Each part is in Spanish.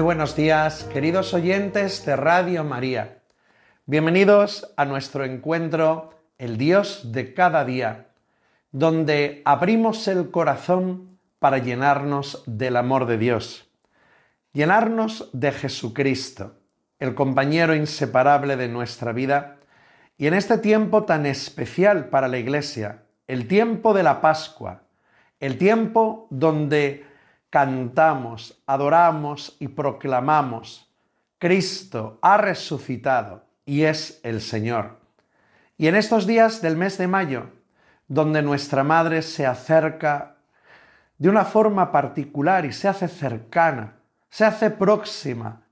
Muy buenos días, queridos oyentes de Radio María. Bienvenidos a nuestro encuentro El Dios de cada día, donde abrimos el corazón para llenarnos del amor de Dios, llenarnos de Jesucristo, el compañero inseparable de nuestra vida, y en este tiempo tan especial para la Iglesia, el tiempo de la Pascua, el tiempo donde cantamos, adoramos y proclamamos, Cristo ha resucitado y es el Señor. Y en estos días del mes de mayo, donde nuestra Madre se acerca de una forma particular y se hace cercana, se hace próxima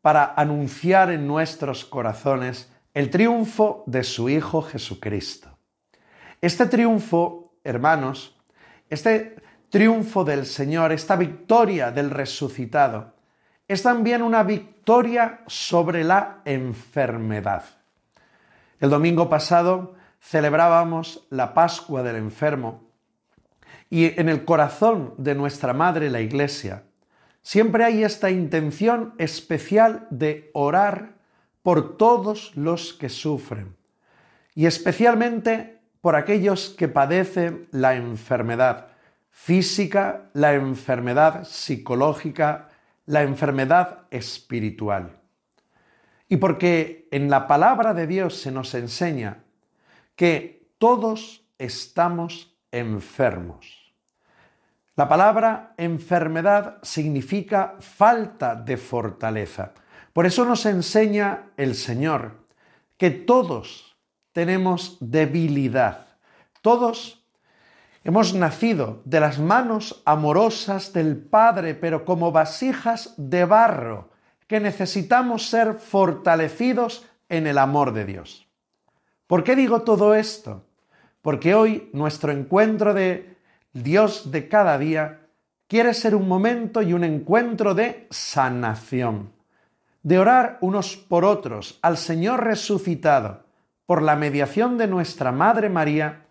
para anunciar en nuestros corazones el triunfo de su Hijo Jesucristo. Este triunfo, hermanos, este triunfo del Señor, esta victoria del resucitado, es también una victoria sobre la enfermedad. El domingo pasado celebrábamos la Pascua del enfermo y en el corazón de nuestra Madre la Iglesia siempre hay esta intención especial de orar por todos los que sufren y especialmente por aquellos que padecen la enfermedad física, la enfermedad psicológica, la enfermedad espiritual. Y porque en la palabra de Dios se nos enseña que todos estamos enfermos. La palabra enfermedad significa falta de fortaleza. Por eso nos enseña el Señor que todos tenemos debilidad, todos Hemos nacido de las manos amorosas del Padre, pero como vasijas de barro, que necesitamos ser fortalecidos en el amor de Dios. ¿Por qué digo todo esto? Porque hoy nuestro encuentro de Dios de cada día quiere ser un momento y un encuentro de sanación, de orar unos por otros al Señor resucitado por la mediación de nuestra Madre María,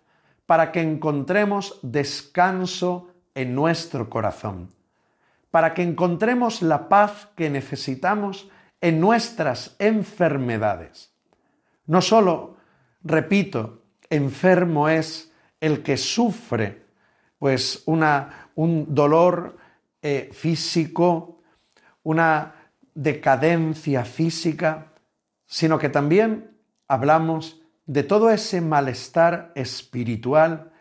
para que encontremos descanso en nuestro corazón, para que encontremos la paz que necesitamos en nuestras enfermedades. No solo, repito, enfermo es el que sufre pues una, un dolor eh, físico, una decadencia física, sino que también hablamos de todo ese malestar espiritual,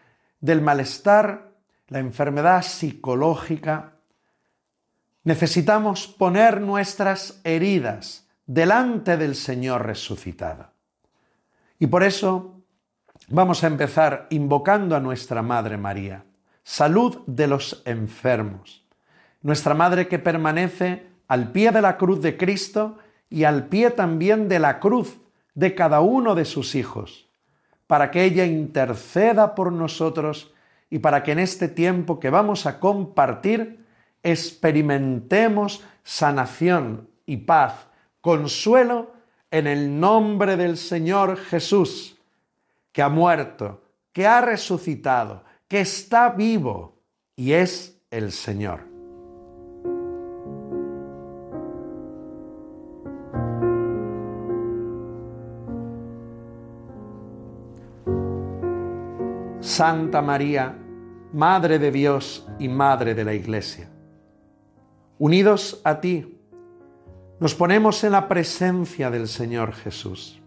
del malestar, la enfermedad psicológica, necesitamos poner nuestras heridas delante del Señor resucitado. Y por eso vamos a empezar invocando a nuestra Madre María, salud de los enfermos, nuestra Madre que permanece al pie de la cruz de Cristo y al pie también de la cruz de cada uno de sus hijos, para que ella interceda por nosotros y para que en este tiempo que vamos a compartir experimentemos sanación y paz, consuelo en el nombre del Señor Jesús, que ha muerto, que ha resucitado, que está vivo y es el Señor. Santa María, Madre de Dios y Madre de la Iglesia. Unidos a ti, nos ponemos en la presencia del Señor Jesús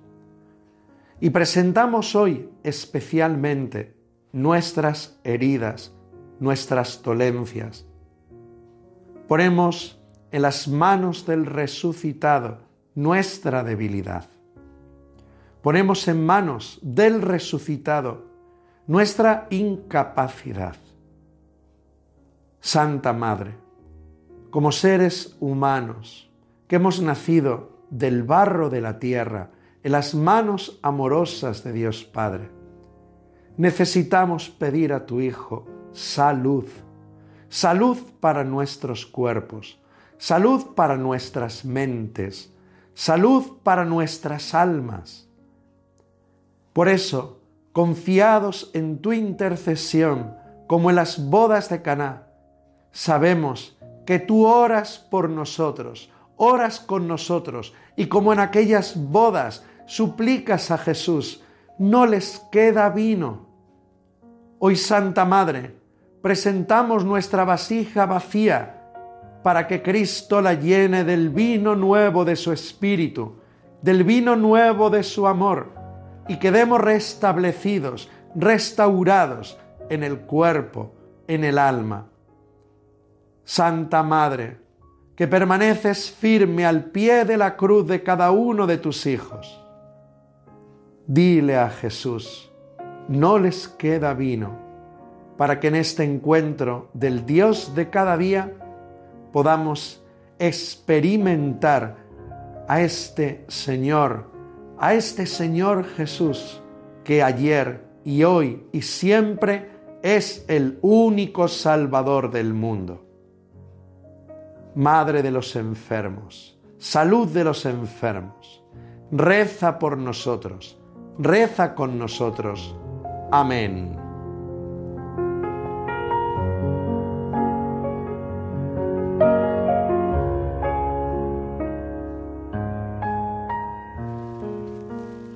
y presentamos hoy especialmente nuestras heridas, nuestras dolencias. Ponemos en las manos del resucitado nuestra debilidad. Ponemos en manos del resucitado nuestra incapacidad. Santa Madre, como seres humanos, que hemos nacido del barro de la tierra, en las manos amorosas de Dios Padre. Necesitamos pedir a tu Hijo salud, salud para nuestros cuerpos, salud para nuestras mentes, salud para nuestras almas. Por eso, confiados en tu intercesión, como en las bodas de Caná, sabemos que tú oras por nosotros, oras con nosotros y como en aquellas bodas suplicas a Jesús, no les queda vino. Hoy, Santa Madre, presentamos nuestra vasija vacía para que Cristo la llene del vino nuevo de su Espíritu, del vino nuevo de su amor, y quedemos restablecidos, restaurados en el cuerpo, en el alma. Santa Madre, que permaneces firme al pie de la cruz de cada uno de tus hijos, dile a Jesús, no les queda vino, para que en este encuentro del Dios de cada día podamos experimentar a este Señor, a este Señor Jesús, que ayer y hoy y siempre es el único Salvador del mundo. Madre de los enfermos, salud de los enfermos, reza por nosotros, reza con nosotros. Amén.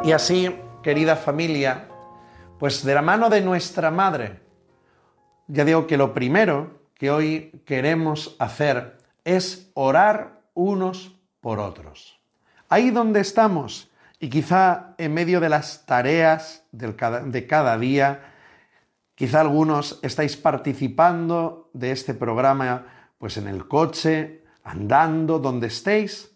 Y así, querida familia, pues de la mano de nuestra Madre, ya digo que lo primero que hoy queremos hacer es orar unos por otros. Ahí donde estamos, y quizá en medio de las tareas de cada día, quizá algunos estáis participando de este programa pues en el coche, andando, donde estéis,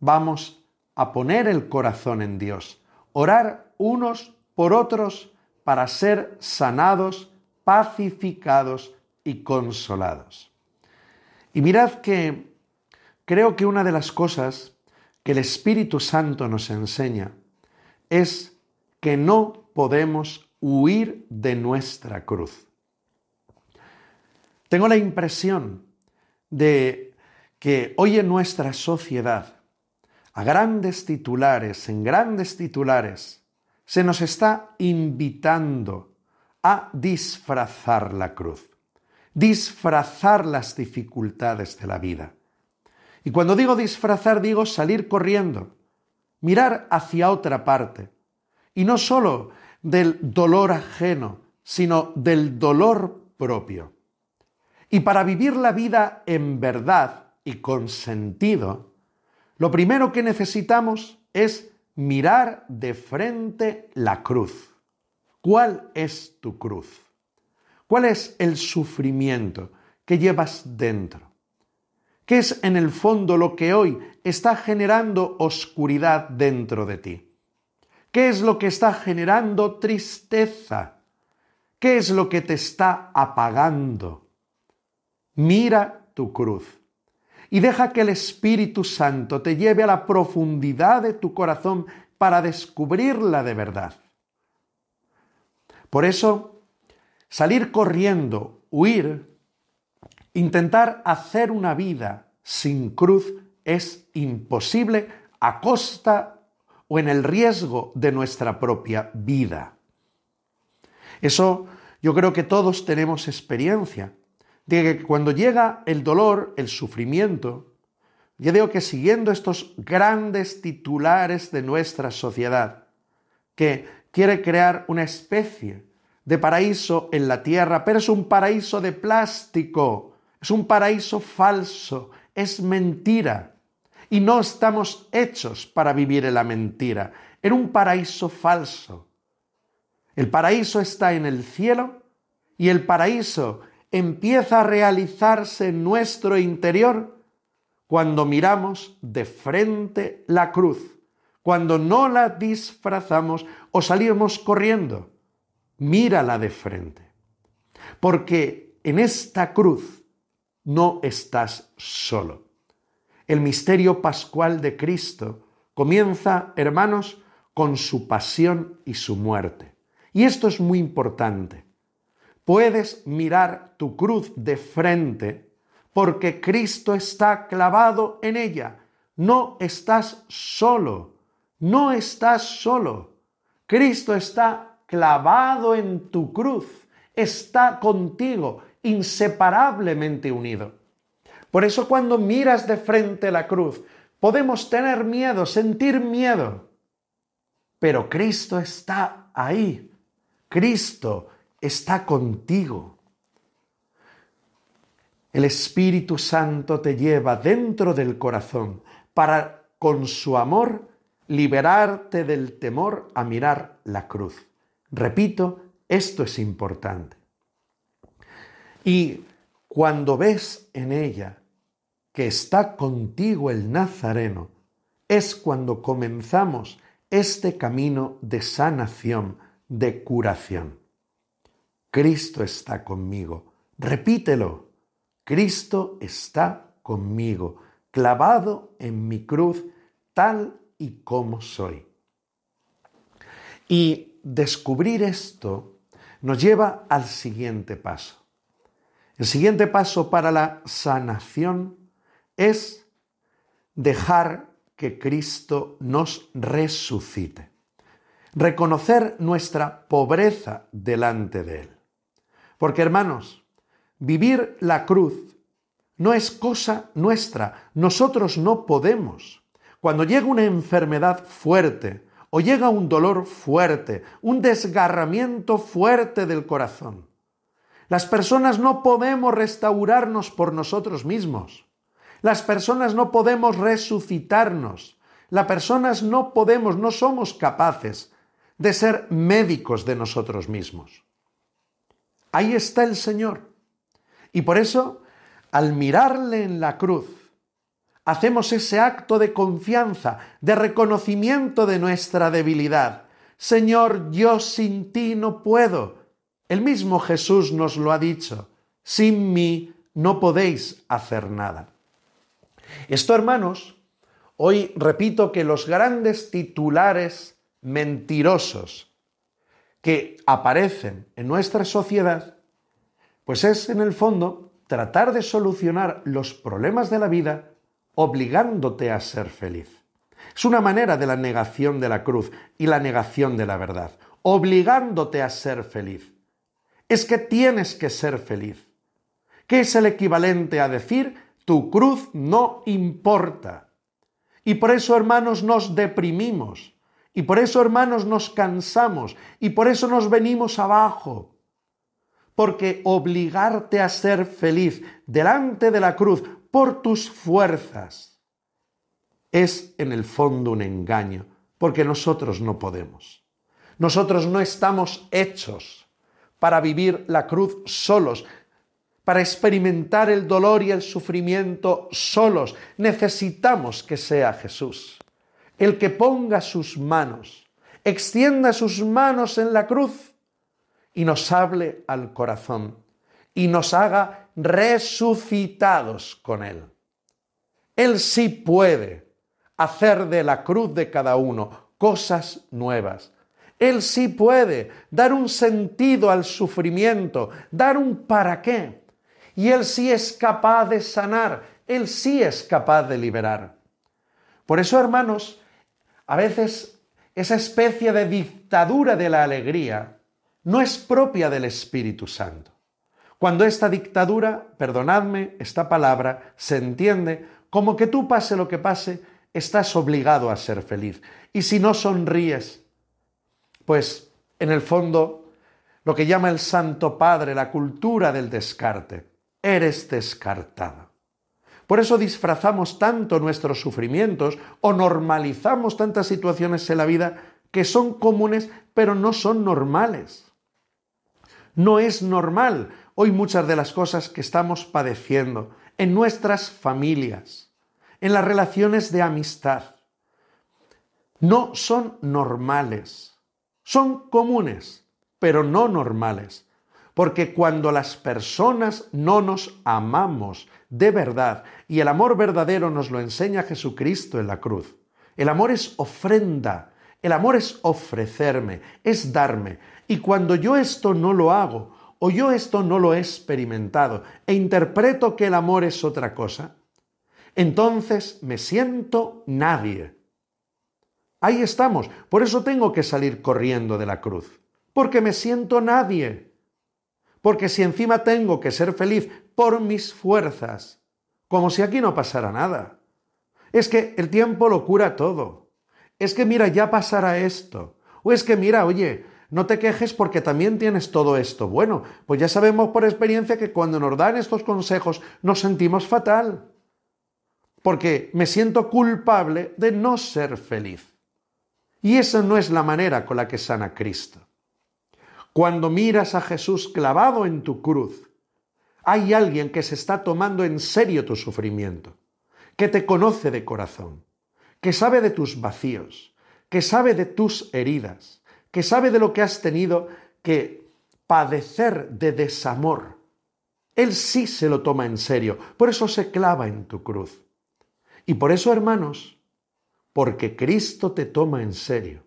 vamos a poner el corazón en Dios, orar unos por otros para ser sanados, pacificados y consolados. Y mirad que creo que una de las cosas que el Espíritu Santo nos enseña es que no podemos huir de nuestra cruz. Tengo la impresión de que hoy en nuestra sociedad, a grandes titulares, en grandes titulares, se nos está invitando a disfrazar la cruz disfrazar las dificultades de la vida. Y cuando digo disfrazar, digo salir corriendo, mirar hacia otra parte, y no solo del dolor ajeno, sino del dolor propio. Y para vivir la vida en verdad y con sentido, lo primero que necesitamos es mirar de frente la cruz. ¿Cuál es tu cruz? ¿Cuál es el sufrimiento que llevas dentro? ¿Qué es en el fondo lo que hoy está generando oscuridad dentro de ti? ¿Qué es lo que está generando tristeza? ¿Qué es lo que te está apagando? Mira tu cruz y deja que el Espíritu Santo te lleve a la profundidad de tu corazón para descubrirla de verdad. Por eso, Salir corriendo, huir, intentar hacer una vida sin cruz es imposible a costa o en el riesgo de nuestra propia vida. Eso yo creo que todos tenemos experiencia que cuando llega el dolor, el sufrimiento, yo digo que siguiendo estos grandes titulares de nuestra sociedad, que quiere crear una especie de paraíso en la tierra, pero es un paraíso de plástico, es un paraíso falso, es mentira. Y no estamos hechos para vivir en la mentira, en un paraíso falso. El paraíso está en el cielo y el paraíso empieza a realizarse en nuestro interior cuando miramos de frente la cruz, cuando no la disfrazamos o salimos corriendo mírala de frente. Porque en esta cruz no estás solo. El misterio pascual de Cristo comienza, hermanos, con su pasión y su muerte. Y esto es muy importante. Puedes mirar tu cruz de frente porque Cristo está clavado en ella. No estás solo, no estás solo. Cristo está clavado en tu cruz, está contigo, inseparablemente unido. Por eso cuando miras de frente la cruz, podemos tener miedo, sentir miedo, pero Cristo está ahí. Cristo está contigo. El Espíritu Santo te lleva dentro del corazón para, con su amor, liberarte del temor a mirar la cruz. Repito, esto es importante. Y cuando ves en ella que está contigo el Nazareno, es cuando comenzamos este camino de sanación, de curación. Cristo está conmigo. Repítelo. Cristo está conmigo, clavado en mi cruz, tal y como soy. Y descubrir esto nos lleva al siguiente paso. El siguiente paso para la sanación es dejar que Cristo nos resucite. Reconocer nuestra pobreza delante de Él. Porque hermanos, vivir la cruz no es cosa nuestra. Nosotros no podemos. Cuando llega una enfermedad fuerte o llega un dolor fuerte, un desgarramiento fuerte del corazón, las personas no podemos restaurarnos por nosotros mismos. Las personas no podemos resucitarnos. Las personas no podemos, no somos capaces de ser médicos de nosotros mismos. Ahí está el Señor. Y por eso, al mirarle en la cruz, hacemos ese acto de confianza, de reconocimiento de nuestra debilidad. Señor, yo sin ti no puedo. El mismo Jesús nos lo ha dicho. Sin mí no podéis hacer nada. Esto, hermanos, hoy repito que los grandes titulares mentirosos que aparecen en nuestra sociedad, pues es en el fondo tratar de solucionar los problemas de la vida obligándote a ser feliz. Es una manera de la negación de la cruz y la negación de la verdad, obligándote a ser feliz. Es que tienes que ser feliz, que es el equivalente a decir tu cruz no importa. Y por eso, hermanos, nos deprimimos. Y por eso, hermanos, nos cansamos. Y por eso nos venimos abajo. Porque obligarte a ser feliz delante de la cruz por tus fuerzas es en el fondo un engaño, porque nosotros no podemos. Nosotros no estamos hechos para vivir la cruz solos, para experimentar el dolor y el sufrimiento solos. Necesitamos que sea Jesús, el que ponga sus manos, extienda sus manos en la cruz y nos hable al corazón y nos haga resucitados con Él. Él sí puede hacer de la cruz de cada uno cosas nuevas. Él sí puede dar un sentido al sufrimiento, dar un para qué y Él sí es capaz de sanar, Él sí es capaz de liberar. Por eso, hermanos, a veces esa especie de dictadura de la alegría no es propia del Espíritu Santo. Cuando esta dictadura, perdonadme esta palabra, se entiende como que tú pase lo que pase, estás obligado a ser feliz. Y si no sonríes, pues en el fondo lo que llama el Santo Padre la cultura del descarte eres descartada. Por eso disfrazamos tanto nuestros sufrimientos o normalizamos tantas situaciones en la vida que son comunes pero no son normales. No es normal hoy muchas de las cosas que estamos padeciendo en nuestras familias, en las relaciones de amistad. No son normales, son comunes, pero no normales. Porque cuando las personas no nos amamos de verdad. Y el amor verdadero nos lo enseña Jesucristo en la cruz. El amor es ofrenda, el amor es ofrecerme, es darme. Y cuando yo esto no lo hago, o yo esto no lo he experimentado, e interpreto que el amor es otra cosa, entonces me siento nadie. Ahí estamos. Por eso tengo que salir corriendo de la cruz. Porque me siento nadie. Porque si encima tengo que ser feliz por mis fuerzas, como si aquí no pasara nada. Es que el tiempo lo cura todo. Es que mira, ya pasará esto. O es que mira, oye, no te quejes porque también tienes todo esto. Bueno, pues ya sabemos por experiencia que cuando nos dan estos consejos nos sentimos fatal. Porque me siento culpable de no ser feliz. Y esa no es la manera con la que sana Cristo. Cuando miras a Jesús clavado en tu cruz, hay alguien que se está tomando en serio tu sufrimiento, que te conoce de corazón, que sabe de tus vacíos, que sabe de tus heridas, que sabe de lo que has tenido que padecer de desamor. Él sí se lo toma en serio, por eso se clava en tu cruz. Y por eso, hermanos, porque Cristo te toma en serio.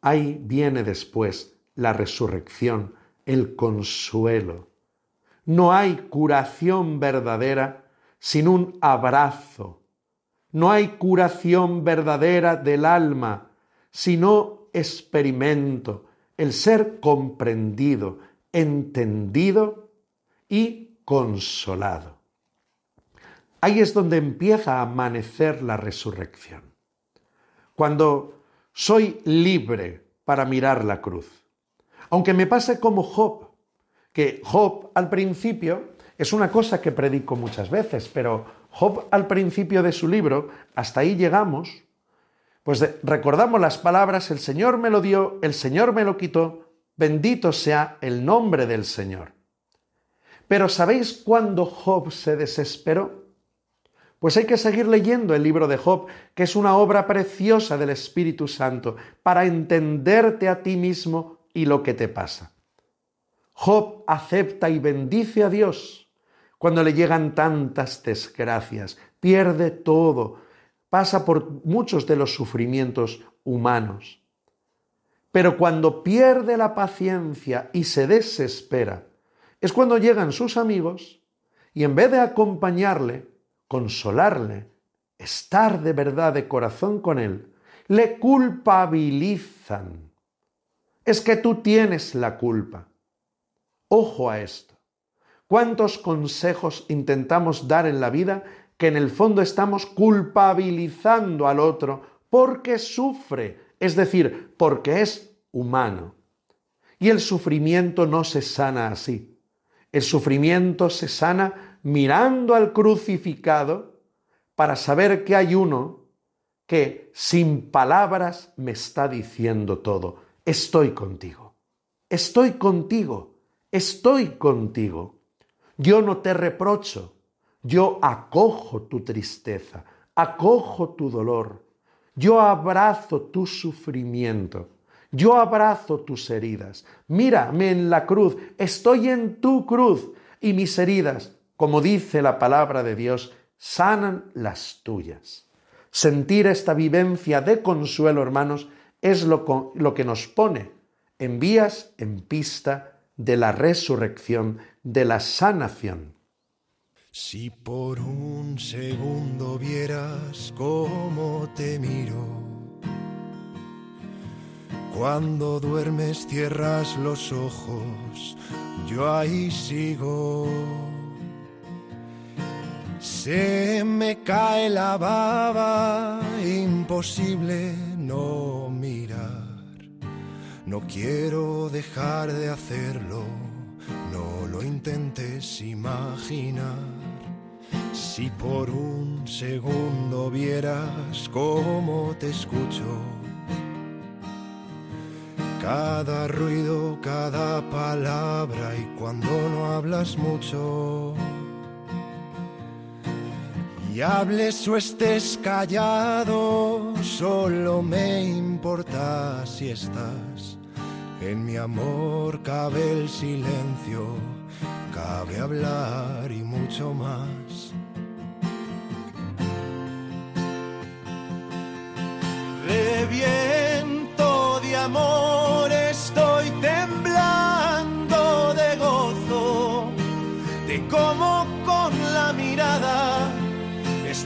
Ahí viene después la resurrección, el consuelo. No hay curación verdadera sin un abrazo. No hay curación verdadera del alma sino experimento el ser comprendido, entendido y consolado. Ahí es donde empieza a amanecer la resurrección cuando soy libre para mirar la cruz. Aunque me pase como Job, que Job al principio es una cosa que predico muchas veces, pero Job al principio de su libro, hasta ahí llegamos, pues recordamos las palabras, el Señor me lo dio, el Señor me lo quitó, bendito sea el nombre del Señor. Pero ¿sabéis cuándo Job se desesperó? Pues hay que seguir leyendo el libro de Job, que es una obra preciosa del Espíritu Santo, para entenderte a ti mismo y lo que te pasa. Job acepta y bendice a Dios cuando le llegan tantas desgracias, pierde todo, pasa por muchos de los sufrimientos humanos. Pero cuando pierde la paciencia y se desespera, es cuando llegan sus amigos y en vez de acompañarle, consolarle, estar de verdad de corazón con él, le culpabilizan. Es que tú tienes la culpa. Ojo a esto. ¿Cuántos consejos intentamos dar en la vida que en el fondo estamos culpabilizando al otro porque sufre, es decir, porque es humano? Y el sufrimiento no se sana así. El sufrimiento se sana mirando al crucificado para saber que hay uno que sin palabras me está diciendo todo. Estoy contigo, estoy contigo, estoy contigo. Yo no te reprocho, yo acojo tu tristeza, acojo tu dolor, yo abrazo tu sufrimiento. Yo abrazo tus heridas. Mírame en la cruz. Estoy en tu cruz y mis heridas como dice la palabra de Dios, sanan las tuyas. Sentir esta vivencia de consuelo, hermanos, es lo, que nos pone en vías, en pista de la resurrección, de la sanación. Si por un segundo vieras cómo te miro, cuando duermes cierras los ojos, yo ahí sigo se me cae la baba, imposible no mirar. No quiero dejar de hacerlo, no lo intentes imaginar. Si por un segundo vieras cómo te escucho, cada ruido, cada palabra y cuando no hablas mucho y hables o estés callado, solo me importa si estás En mi amor cabe el silencio, cabe hablar y mucho más. Reviento de amor, estoy temblando de gozo, de cómo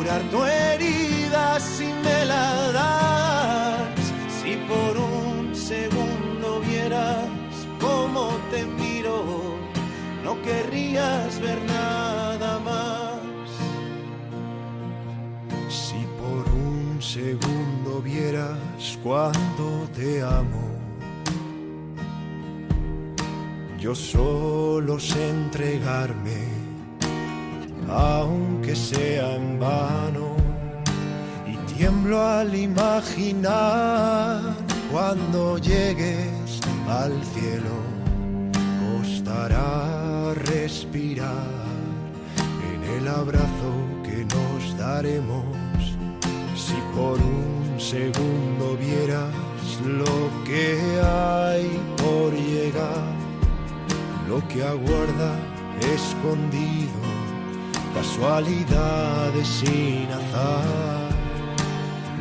curar tu herida si me la das. Si por un segundo vieras cómo te miro, no querrías ver nada más. Si por un segundo vieras cuánto te amo. Yo solo sé entregarme, aunque sea y tiemblo al imaginar cuando llegues al cielo. Costará respirar en el abrazo que nos daremos. Si por un segundo vieras lo que hay por llegar lo que aguarda escondido, casualidades sin azar.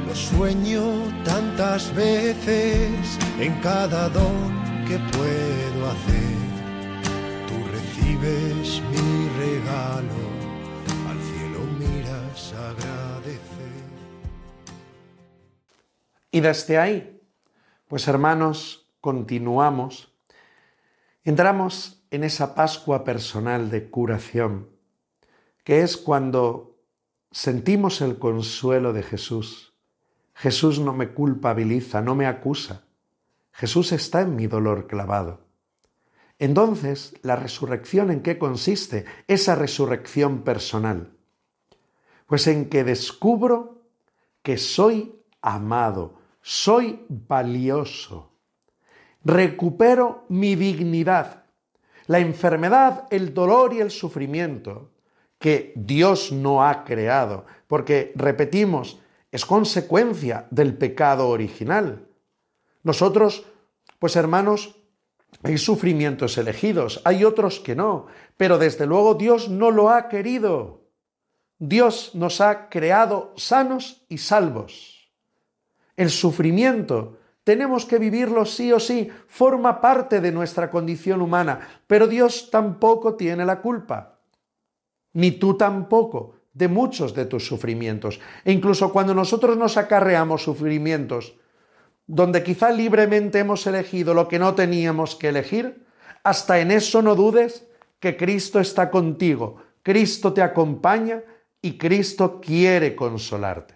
Lo sueño tantas veces en cada don que puedo hacer. Tú recibes mi regalo, al cielo miras agradecer. Y desde ahí, pues hermanos, continuamos. Entramos en esa Pascua personal de curación, que es cuando sentimos el consuelo de Jesús. Jesús no me culpabiliza, no me acusa. Jesús está en mi dolor clavado. Entonces, ¿la resurrección en qué consiste? Esa resurrección personal. Pues en que descubro que soy amado, soy valioso. Recupero mi dignidad, la enfermedad, el dolor y el sufrimiento que Dios no ha creado, porque, repetimos, es consecuencia del pecado original. Nosotros, pues hermanos, hay sufrimientos elegidos, hay otros que no, pero desde luego Dios no lo ha querido. Dios nos ha creado sanos y salvos. El sufrimiento tenemos que vivirlo sí o sí, forma parte de nuestra condición humana, pero Dios tampoco tiene la culpa, ni tú tampoco, de muchos de tus sufrimientos. E incluso cuando nosotros nos acarreamos sufrimientos, donde quizá libremente hemos elegido lo que no teníamos que elegir, hasta en eso no dudes que Cristo está contigo, Cristo te acompaña y Cristo quiere consolarte.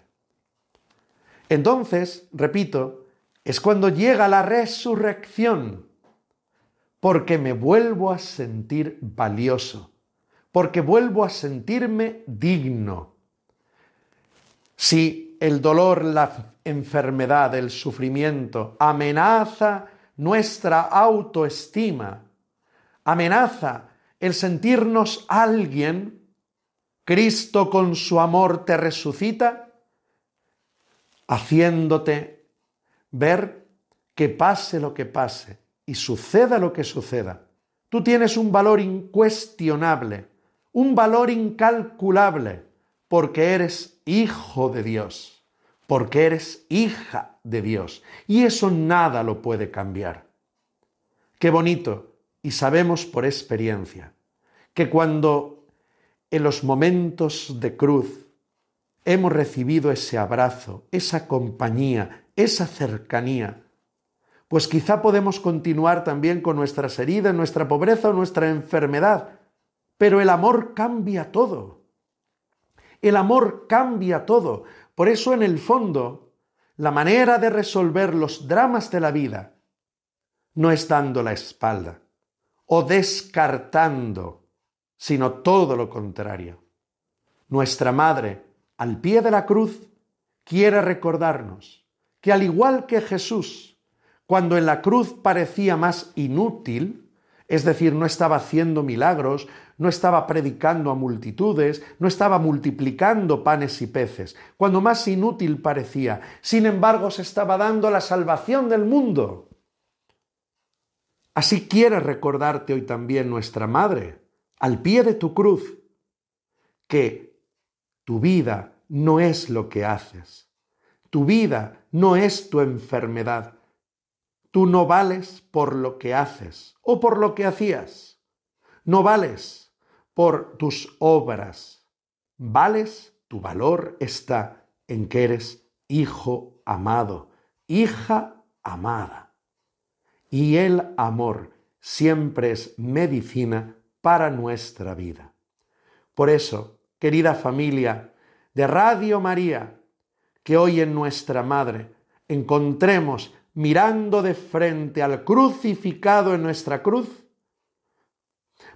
Entonces, repito, es cuando llega la resurrección, porque me vuelvo a sentir valioso, porque vuelvo a sentirme digno. Si el dolor, la enfermedad, el sufrimiento amenaza nuestra autoestima, amenaza el sentirnos alguien, Cristo con su amor te resucita, haciéndote ver que pase lo que pase y suceda lo que suceda. Tú tienes un valor incuestionable, un valor incalculable, porque eres hijo de Dios, porque eres hija de Dios. Y eso nada lo puede cambiar. Qué bonito, y sabemos por experiencia, que cuando en los momentos de cruz hemos recibido ese abrazo, esa compañía, esa cercanía, pues quizá podemos continuar también con nuestras heridas, nuestra pobreza o nuestra enfermedad, pero el amor cambia todo. El amor cambia todo. Por eso en el fondo, la manera de resolver los dramas de la vida no es dando la espalda o descartando, sino todo lo contrario. Nuestra Madre, al pie de la cruz, quiere recordarnos que al igual que Jesús, cuando en la cruz parecía más inútil, es decir, no estaba haciendo milagros, no estaba predicando a multitudes, no estaba multiplicando panes y peces, cuando más inútil parecía, sin embargo se estaba dando la salvación del mundo. Así quiere recordarte hoy también nuestra Madre, al pie de tu cruz, que tu vida no es lo que haces, tu vida no es tu enfermedad, tú no vales por lo que haces o por lo que hacías, no vales por tus obras, vales, tu valor está en que eres hijo amado, hija amada. Y el amor siempre es medicina para nuestra vida. Por eso, querida familia de Radio María, que hoy en nuestra Madre encontremos mirando de frente al crucificado en nuestra cruz,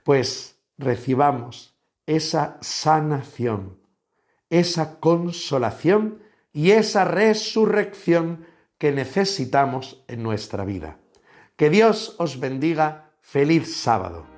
pues recibamos esa sanación, esa consolación y esa resurrección que necesitamos en nuestra vida. Que Dios os bendiga. Feliz sábado.